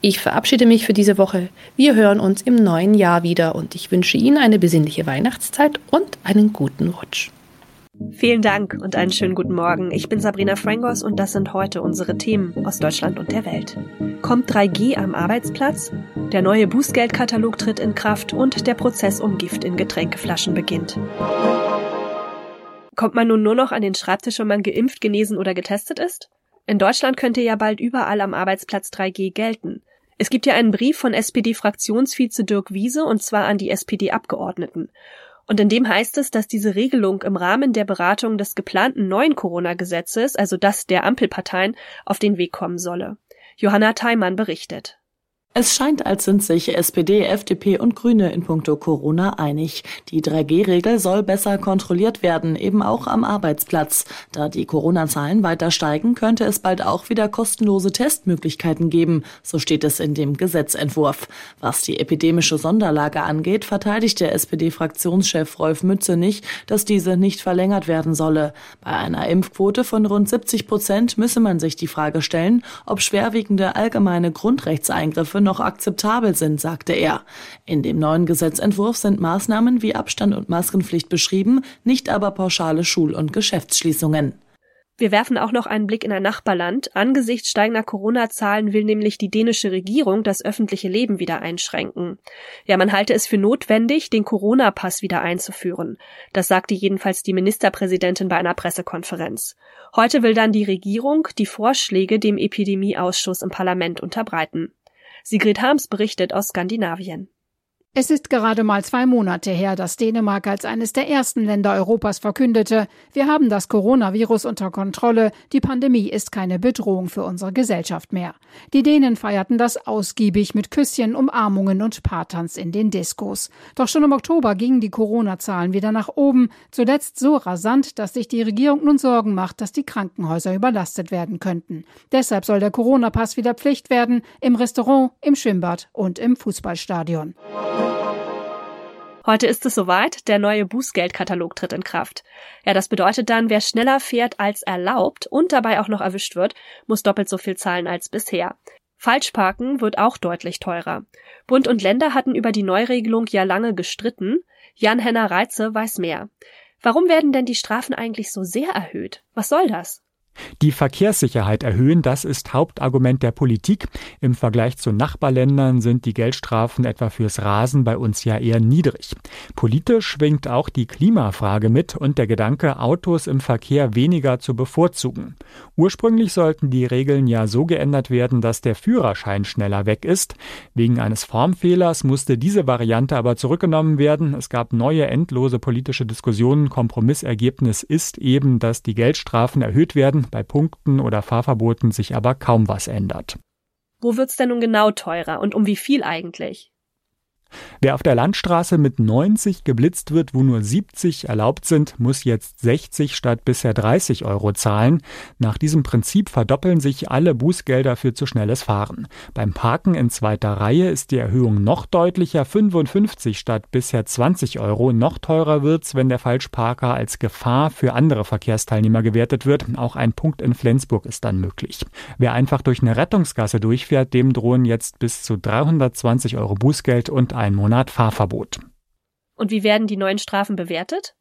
Ich verabschiede mich für diese Woche. Wir hören uns im neuen Jahr wieder und ich wünsche Ihnen eine besinnliche Weihnachtszeit und einen guten Rutsch. Vielen Dank und einen schönen guten Morgen. Ich bin Sabrina Frangos und das sind heute unsere Themen aus Deutschland und der Welt. Kommt 3G am Arbeitsplatz? Der neue Bußgeldkatalog tritt in Kraft und der Prozess um Gift in Getränkeflaschen beginnt. Kommt man nun nur noch an den Schreibtisch, wenn man geimpft, genesen oder getestet ist? In Deutschland könnte ja bald überall am Arbeitsplatz 3G gelten. Es gibt ja einen Brief von SPD-Fraktionsvize Dirk Wiese und zwar an die SPD-Abgeordneten. Und in dem heißt es, dass diese Regelung im Rahmen der Beratung des geplanten neuen Corona-Gesetzes, also das der Ampelparteien, auf den Weg kommen solle. Johanna Theimann berichtet. Es scheint, als sind sich SPD, FDP und Grüne in puncto Corona einig. Die 3G-Regel soll besser kontrolliert werden, eben auch am Arbeitsplatz. Da die Corona-Zahlen weiter steigen, könnte es bald auch wieder kostenlose Testmöglichkeiten geben, so steht es in dem Gesetzentwurf. Was die epidemische Sonderlage angeht, verteidigt der SPD-Fraktionschef Rolf Mützenich, dass diese nicht verlängert werden solle. Bei einer Impfquote von rund 70 Prozent müsse man sich die Frage stellen, ob schwerwiegende allgemeine Grundrechtseingriffe noch akzeptabel sind, sagte er. In dem neuen Gesetzentwurf sind Maßnahmen wie Abstand und Maskenpflicht beschrieben, nicht aber pauschale Schul- und Geschäftsschließungen. Wir werfen auch noch einen Blick in ein Nachbarland. Angesichts steigender Corona-Zahlen will nämlich die dänische Regierung das öffentliche Leben wieder einschränken. Ja, man halte es für notwendig, den Corona-Pass wieder einzuführen. Das sagte jedenfalls die Ministerpräsidentin bei einer Pressekonferenz. Heute will dann die Regierung die Vorschläge dem Epidemieausschuss im Parlament unterbreiten. Sigrid Harms berichtet aus Skandinavien. Es ist gerade mal zwei Monate her, dass Dänemark als eines der ersten Länder Europas verkündete, wir haben das Coronavirus unter Kontrolle, die Pandemie ist keine Bedrohung für unsere Gesellschaft mehr. Die Dänen feierten das ausgiebig mit Küsschen, Umarmungen und Paartanz in den Diskos. Doch schon im Oktober gingen die Corona-Zahlen wieder nach oben, zuletzt so rasant, dass sich die Regierung nun Sorgen macht, dass die Krankenhäuser überlastet werden könnten. Deshalb soll der Corona-Pass wieder Pflicht werden, im Restaurant, im Schwimmbad und im Fußballstadion. Heute ist es soweit, der neue Bußgeldkatalog tritt in Kraft. Ja, das bedeutet dann, wer schneller fährt als erlaubt und dabei auch noch erwischt wird, muss doppelt so viel zahlen als bisher. Falschparken wird auch deutlich teurer. Bund und Länder hatten über die Neuregelung ja lange gestritten. Jan-Henner Reitze weiß mehr. Warum werden denn die Strafen eigentlich so sehr erhöht? Was soll das? Die Verkehrssicherheit erhöhen, das ist Hauptargument der Politik. Im Vergleich zu Nachbarländern sind die Geldstrafen etwa fürs Rasen bei uns ja eher niedrig. Politisch schwingt auch die Klimafrage mit und der Gedanke, Autos im Verkehr weniger zu bevorzugen. Ursprünglich sollten die Regeln ja so geändert werden, dass der Führerschein schneller weg ist. Wegen eines Formfehlers musste diese Variante aber zurückgenommen werden. Es gab neue endlose politische Diskussionen. Kompromissergebnis ist eben, dass die Geldstrafen erhöht werden bei Punkten oder Fahrverboten sich aber kaum was ändert. Wo wird's denn nun genau teurer und um wie viel eigentlich? Wer auf der Landstraße mit 90 geblitzt wird, wo nur 70 erlaubt sind, muss jetzt 60 statt bisher 30 Euro zahlen. Nach diesem Prinzip verdoppeln sich alle Bußgelder für zu schnelles Fahren. Beim Parken in zweiter Reihe ist die Erhöhung noch deutlicher, 55 statt bisher 20 Euro. Noch teurer wird's, wenn der Falschparker als Gefahr für andere Verkehrsteilnehmer gewertet wird. Auch ein Punkt in Flensburg ist dann möglich. Wer einfach durch eine Rettungsgasse durchfährt, dem drohen jetzt bis zu 320 Euro Bußgeld und ein Monat Fahrverbot. Und wie werden die neuen Strafen bewertet?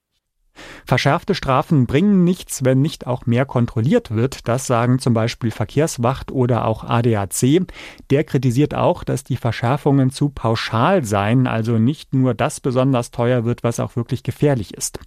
Verschärfte Strafen bringen nichts, wenn nicht auch mehr kontrolliert wird. Das sagen zum Beispiel Verkehrswacht oder auch ADAC. Der kritisiert auch, dass die Verschärfungen zu pauschal seien, also nicht nur das besonders teuer wird, was auch wirklich gefährlich ist.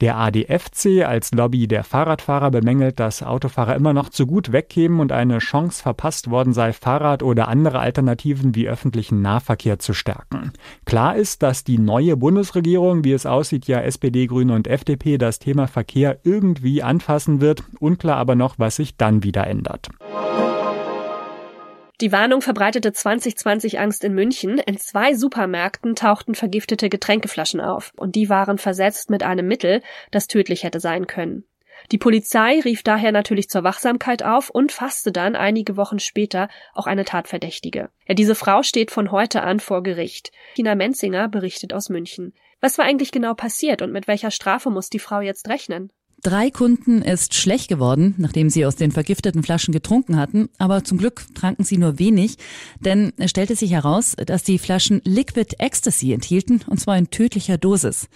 Der ADFC als Lobby der Fahrradfahrer bemängelt, dass Autofahrer immer noch zu gut wegkämen und eine Chance verpasst worden sei, Fahrrad oder andere Alternativen wie öffentlichen Nahverkehr zu stärken. Klar ist, dass die neue Bundesregierung, wie es aussieht, ja SPD, Grüne und FDP FDP das Thema Verkehr irgendwie anfassen wird. Unklar aber noch, was sich dann wieder ändert. Die Warnung verbreitete 2020 Angst in München. In zwei Supermärkten tauchten vergiftete Getränkeflaschen auf und die waren versetzt mit einem Mittel, das tödlich hätte sein können. Die Polizei rief daher natürlich zur Wachsamkeit auf und fasste dann einige Wochen später auch eine Tatverdächtige. Ja, diese Frau steht von heute an vor Gericht. Tina Menzinger berichtet aus München. Was war eigentlich genau passiert und mit welcher Strafe muss die Frau jetzt rechnen? Drei Kunden ist schlecht geworden, nachdem sie aus den vergifteten Flaschen getrunken hatten, aber zum Glück tranken sie nur wenig, denn es stellte sich heraus, dass die Flaschen Liquid Ecstasy enthielten, und zwar in tödlicher Dosis.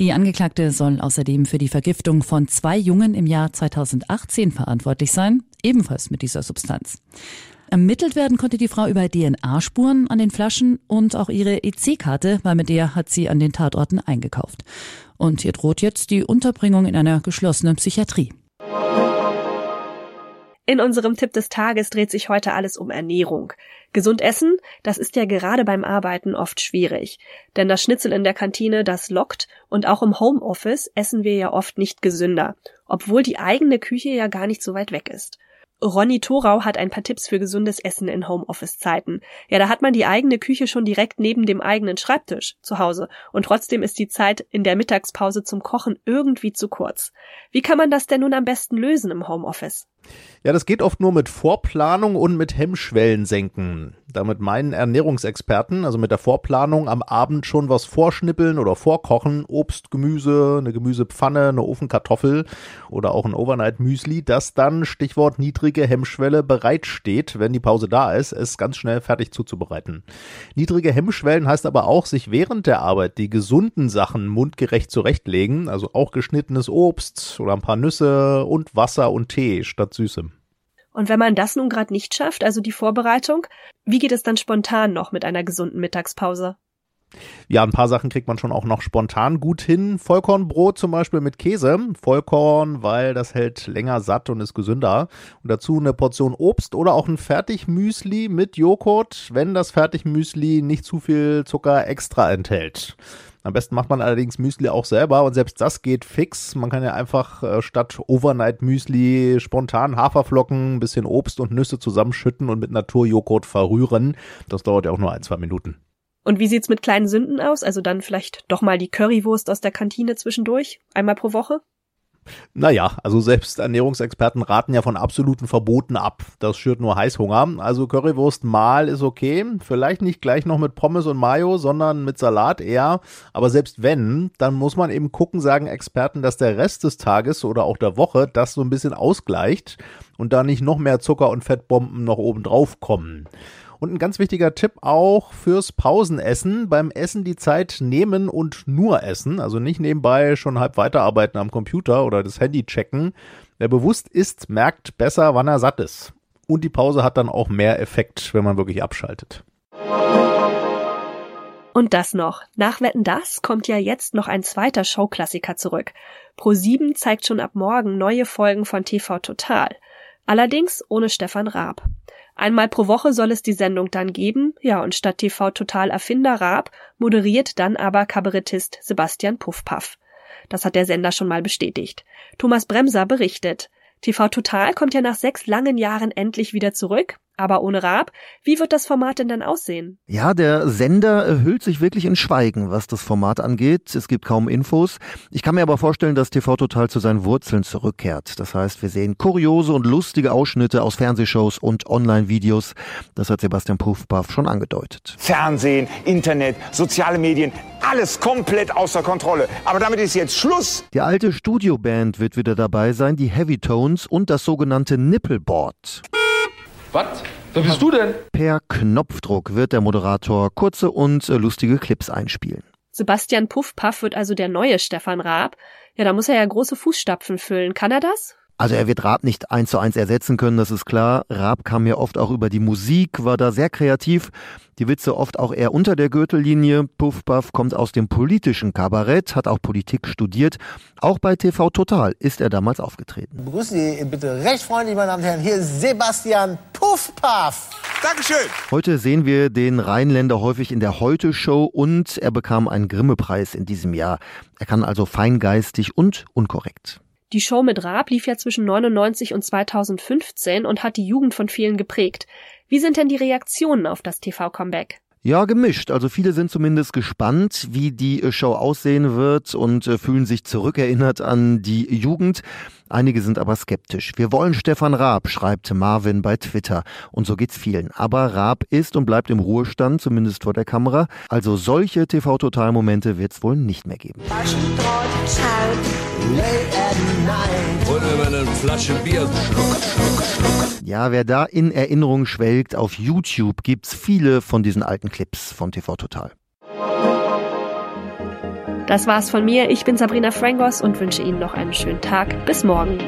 Die Angeklagte soll außerdem für die Vergiftung von zwei Jungen im Jahr 2018 verantwortlich sein, ebenfalls mit dieser Substanz. Ermittelt werden konnte die Frau über DNA-Spuren an den Flaschen und auch ihre EC-Karte, weil mit der hat sie an den Tatorten eingekauft. Und ihr droht jetzt die Unterbringung in einer geschlossenen Psychiatrie. In unserem Tipp des Tages dreht sich heute alles um Ernährung. Gesund essen, das ist ja gerade beim Arbeiten oft schwierig. Denn das Schnitzel in der Kantine, das lockt und auch im Homeoffice essen wir ja oft nicht gesünder, obwohl die eigene Küche ja gar nicht so weit weg ist. Ronny Thorau hat ein paar Tipps für gesundes Essen in Homeoffice-Zeiten. Ja, da hat man die eigene Küche schon direkt neben dem eigenen Schreibtisch zu Hause und trotzdem ist die Zeit in der Mittagspause zum Kochen irgendwie zu kurz. Wie kann man das denn nun am besten lösen im Homeoffice? Ja, das geht oft nur mit Vorplanung und mit Hemmschwellen senken. Damit meinen Ernährungsexperten, also mit der Vorplanung am Abend schon was vorschnippeln oder vorkochen, Obst, Gemüse, eine Gemüsepfanne, eine Ofenkartoffel oder auch ein Overnight Müsli, das dann, Stichwort niedrige Hemmschwelle, bereitsteht, wenn die Pause da ist, es ganz schnell fertig zuzubereiten. Niedrige Hemmschwellen heißt aber auch, sich während der Arbeit die gesunden Sachen mundgerecht zurechtlegen, also auch geschnittenes Obst oder ein paar Nüsse und Wasser und Tee statt Süßem. Und wenn man das nun gerade nicht schafft, also die Vorbereitung, wie geht es dann spontan noch mit einer gesunden Mittagspause? Ja, ein paar Sachen kriegt man schon auch noch spontan gut hin. Vollkornbrot zum Beispiel mit Käse. Vollkorn, weil das hält länger satt und ist gesünder. Und dazu eine Portion Obst oder auch ein Fertigmüsli mit Joghurt, wenn das Fertigmüsli nicht zu viel Zucker extra enthält. Am besten macht man allerdings Müsli auch selber und selbst das geht fix. Man kann ja einfach äh, statt Overnight Müsli spontan Haferflocken, ein bisschen Obst und Nüsse zusammenschütten und mit Naturjoghurt verrühren. Das dauert ja auch nur ein, zwei Minuten. Und wie sieht's mit kleinen Sünden aus? Also dann vielleicht doch mal die Currywurst aus der Kantine zwischendurch? Einmal pro Woche? Naja, also selbst Ernährungsexperten raten ja von absoluten Verboten ab. Das schürt nur Heißhunger. Also Currywurst mal ist okay. Vielleicht nicht gleich noch mit Pommes und Mayo, sondern mit Salat eher. Aber selbst wenn, dann muss man eben gucken, sagen Experten, dass der Rest des Tages oder auch der Woche das so ein bisschen ausgleicht und da nicht noch mehr Zucker und Fettbomben noch oben drauf kommen. Und ein ganz wichtiger Tipp auch fürs Pausenessen. Beim Essen die Zeit nehmen und nur essen. Also nicht nebenbei schon halb weiterarbeiten am Computer oder das Handy checken. Wer bewusst isst, merkt besser, wann er satt ist. Und die Pause hat dann auch mehr Effekt, wenn man wirklich abschaltet. Und das noch. Nach Wetten das kommt ja jetzt noch ein zweiter Showklassiker zurück. Pro7 zeigt schon ab morgen neue Folgen von TV Total. Allerdings ohne Stefan Raab. Einmal pro Woche soll es die Sendung dann geben, ja, und statt TV Total Erfinder Raab moderiert dann aber Kabarettist Sebastian Puffpaff. Das hat der Sender schon mal bestätigt. Thomas Bremser berichtet. TV Total kommt ja nach sechs langen Jahren endlich wieder zurück aber ohne Raab. Wie wird das Format denn dann aussehen? Ja, der Sender hüllt sich wirklich in Schweigen, was das Format angeht. Es gibt kaum Infos. Ich kann mir aber vorstellen, dass TV Total zu seinen Wurzeln zurückkehrt. Das heißt, wir sehen kuriose und lustige Ausschnitte aus Fernsehshows und Online-Videos. Das hat Sebastian Puffpaff schon angedeutet. Fernsehen, Internet, soziale Medien, alles komplett außer Kontrolle. Aber damit ist jetzt Schluss. Die alte Studioband wird wieder dabei sein, die Heavy Tones und das sogenannte Nippleboard. Was? Wer bist du denn? Per Knopfdruck wird der Moderator kurze und äh, lustige Clips einspielen. Sebastian Puffpaff wird also der neue Stefan Raab. Ja, da muss er ja große Fußstapfen füllen. Kann er das? Also er wird Raab nicht eins zu eins ersetzen können, das ist klar. Raab kam ja oft auch über die Musik, war da sehr kreativ. Die Witze oft auch eher unter der Gürtellinie. Puff Puff kommt aus dem politischen Kabarett, hat auch Politik studiert. Auch bei TV Total ist er damals aufgetreten. Begrüßen Sie bitte recht freundlich, meine Damen und Herren, hier ist Sebastian Puff Puff. Dankeschön. Heute sehen wir den Rheinländer häufig in der Heute-Show und er bekam einen Grimme-Preis in diesem Jahr. Er kann also feingeistig und unkorrekt. Die Show mit Raab lief ja zwischen 99 und 2015 und hat die Jugend von vielen geprägt. Wie sind denn die Reaktionen auf das TV-Comeback? Ja, gemischt. Also viele sind zumindest gespannt, wie die äh, Show aussehen wird und äh, fühlen sich zurückerinnert an die Jugend. Einige sind aber skeptisch. Wir wollen Stefan Raab, schreibt Marvin bei Twitter. Und so geht's vielen. Aber Raab ist und bleibt im Ruhestand, zumindest vor der Kamera. Also solche TV-Total-Momente wird's wohl nicht mehr geben. Ja, wer da in Erinnerung schwelgt, auf YouTube gibt's viele von diesen alten Clips von TV Total. Das war's von mir. Ich bin Sabrina Frangos und wünsche Ihnen noch einen schönen Tag. Bis morgen.